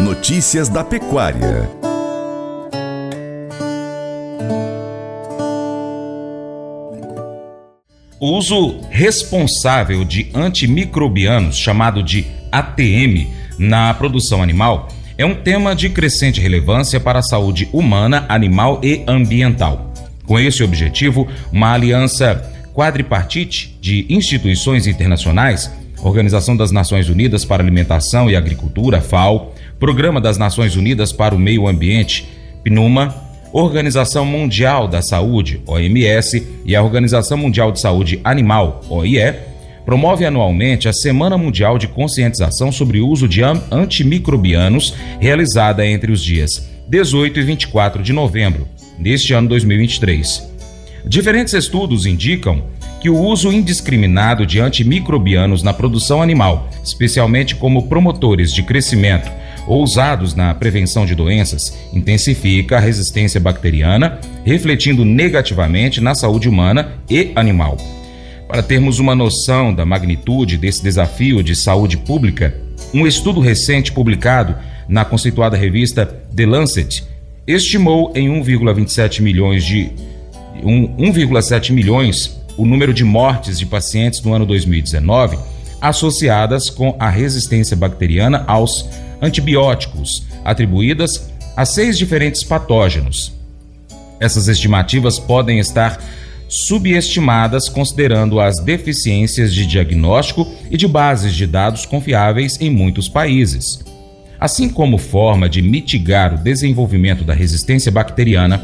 Notícias da Pecuária. O uso responsável de antimicrobianos, chamado de ATM, na produção animal é um tema de crescente relevância para a saúde humana, animal e ambiental. Com esse objetivo, uma aliança quadripartite de instituições internacionais, Organização das Nações Unidas para Alimentação e Agricultura, FAO, Programa das Nações Unidas para o Meio Ambiente, PNUMA, Organização Mundial da Saúde, OMS, e a Organização Mundial de Saúde Animal, OIE, promove anualmente a Semana Mundial de Conscientização sobre o uso de antimicrobianos, realizada entre os dias 18 e 24 de novembro deste ano 2023. Diferentes estudos indicam que o uso indiscriminado de antimicrobianos na produção animal, especialmente como promotores de crescimento ou usados na prevenção de doenças, intensifica a resistência bacteriana, refletindo negativamente na saúde humana e animal. Para termos uma noção da magnitude desse desafio de saúde pública, um estudo recente publicado na conceituada revista The Lancet estimou em 1,27 milhões de 1,7 milhões o número de mortes de pacientes no ano 2019 associadas com a resistência bacteriana aos antibióticos, atribuídas a seis diferentes patógenos. Essas estimativas podem estar subestimadas considerando as deficiências de diagnóstico e de bases de dados confiáveis em muitos países. Assim como forma de mitigar o desenvolvimento da resistência bacteriana,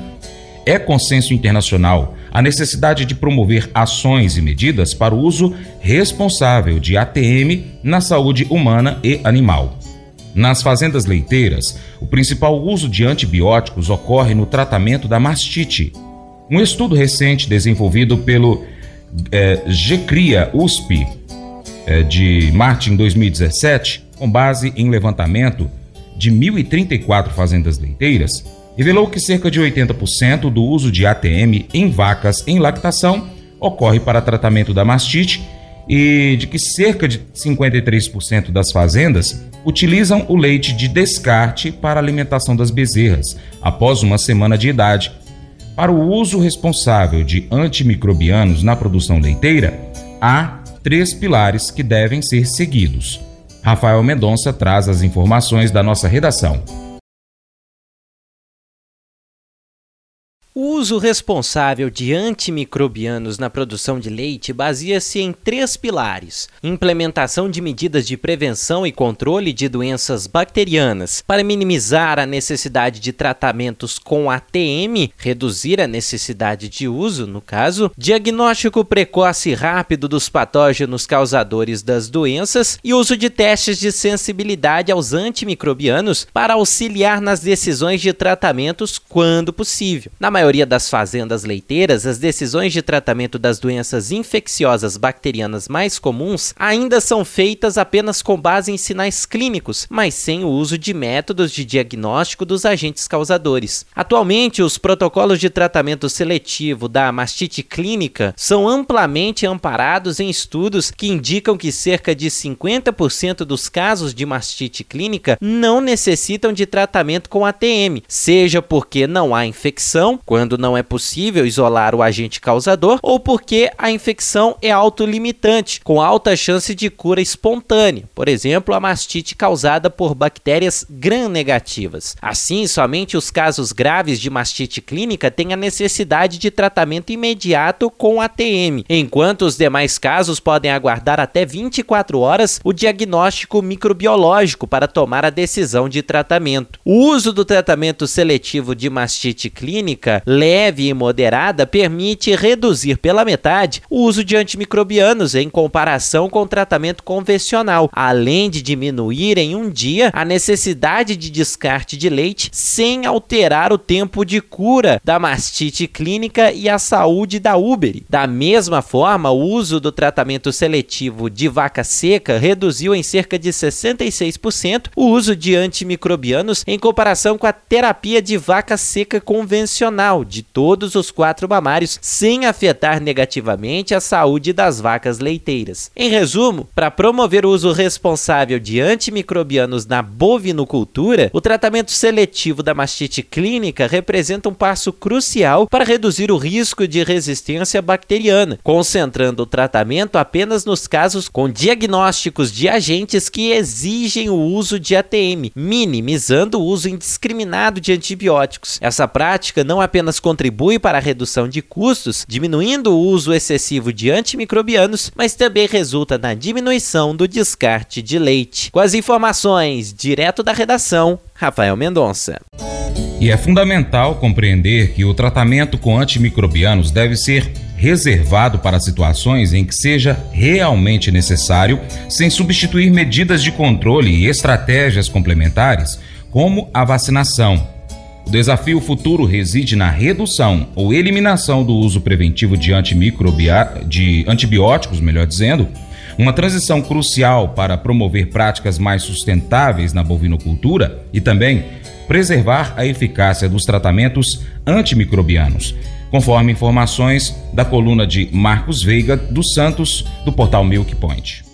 é consenso internacional a necessidade de promover ações e medidas para o uso responsável de ATM na saúde humana e animal. Nas fazendas leiteiras, o principal uso de antibióticos ocorre no tratamento da mastite, um estudo recente desenvolvido pelo é, GCRIA USP é, de Martin 2017, com base em levantamento de 1.034 fazendas leiteiras, revelou que cerca de 80% do uso de ATM em vacas em lactação ocorre para tratamento da mastite e de que cerca de 53% das fazendas utilizam o leite de descarte para alimentação das bezerras após uma semana de idade para o uso responsável de antimicrobianos na produção leiteira, há três pilares que devem ser seguidos. Rafael Mendonça traz as informações da nossa redação. O uso responsável de antimicrobianos na produção de leite baseia-se em três pilares: implementação de medidas de prevenção e controle de doenças bacterianas para minimizar a necessidade de tratamentos com ATM, reduzir a necessidade de uso, no caso, diagnóstico precoce e rápido dos patógenos causadores das doenças e uso de testes de sensibilidade aos antimicrobianos para auxiliar nas decisões de tratamentos quando possível. Na maioria das fazendas leiteiras, as decisões de tratamento das doenças infecciosas bacterianas mais comuns ainda são feitas apenas com base em sinais clínicos, mas sem o uso de métodos de diagnóstico dos agentes causadores. Atualmente, os protocolos de tratamento seletivo da mastite clínica são amplamente amparados em estudos que indicam que cerca de 50% dos casos de mastite clínica não necessitam de tratamento com ATM, seja porque não há infecção, quando não é possível isolar o agente causador, ou porque a infecção é autolimitante, com alta chance de cura espontânea, por exemplo, a mastite causada por bactérias gram-negativas. Assim, somente os casos graves de mastite clínica têm a necessidade de tratamento imediato com ATM, enquanto os demais casos podem aguardar até 24 horas o diagnóstico microbiológico para tomar a decisão de tratamento. O uso do tratamento seletivo de mastite clínica leve e moderada permite reduzir pela metade o uso de antimicrobianos em comparação com o tratamento convencional, além de diminuir em um dia a necessidade de descarte de leite sem alterar o tempo de cura da mastite clínica e a saúde da úbere. Da mesma forma, o uso do tratamento seletivo de vaca seca reduziu em cerca de 66% o uso de antimicrobianos em comparação com a terapia de vaca seca convencional normal de todos os quatro mamários, sem afetar negativamente a saúde das vacas leiteiras. Em resumo, para promover o uso responsável de antimicrobianos na bovinocultura, o tratamento seletivo da mastite clínica representa um passo crucial para reduzir o risco de resistência bacteriana, concentrando o tratamento apenas nos casos com diagnósticos de agentes que exigem o uso de ATM, minimizando o uso indiscriminado de antibióticos. Essa prática não apenas contribui para a redução de custos, diminuindo o uso excessivo de antimicrobianos, mas também resulta na diminuição do descarte de leite. Com as informações direto da redação, Rafael Mendonça. E é fundamental compreender que o tratamento com antimicrobianos deve ser reservado para situações em que seja realmente necessário, sem substituir medidas de controle e estratégias complementares, como a vacinação. O desafio futuro reside na redução ou eliminação do uso preventivo de, de antibióticos, melhor dizendo, uma transição crucial para promover práticas mais sustentáveis na bovinocultura e também preservar a eficácia dos tratamentos antimicrobianos, conforme informações da coluna de Marcos Veiga dos Santos, do portal Milk Point.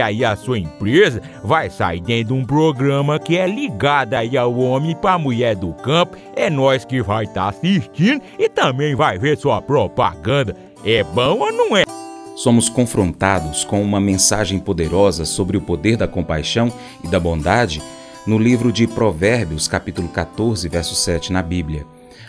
aí a sua empresa vai sair dentro de um programa que é ligado aí ao homem para mulher do campo. É nós que vai estar tá assistindo e também vai ver sua propaganda. É bom ou não é? somos confrontados com uma mensagem poderosa sobre o poder da compaixão e da bondade no livro de Provérbios, capítulo 14, verso 7 na Bíblia.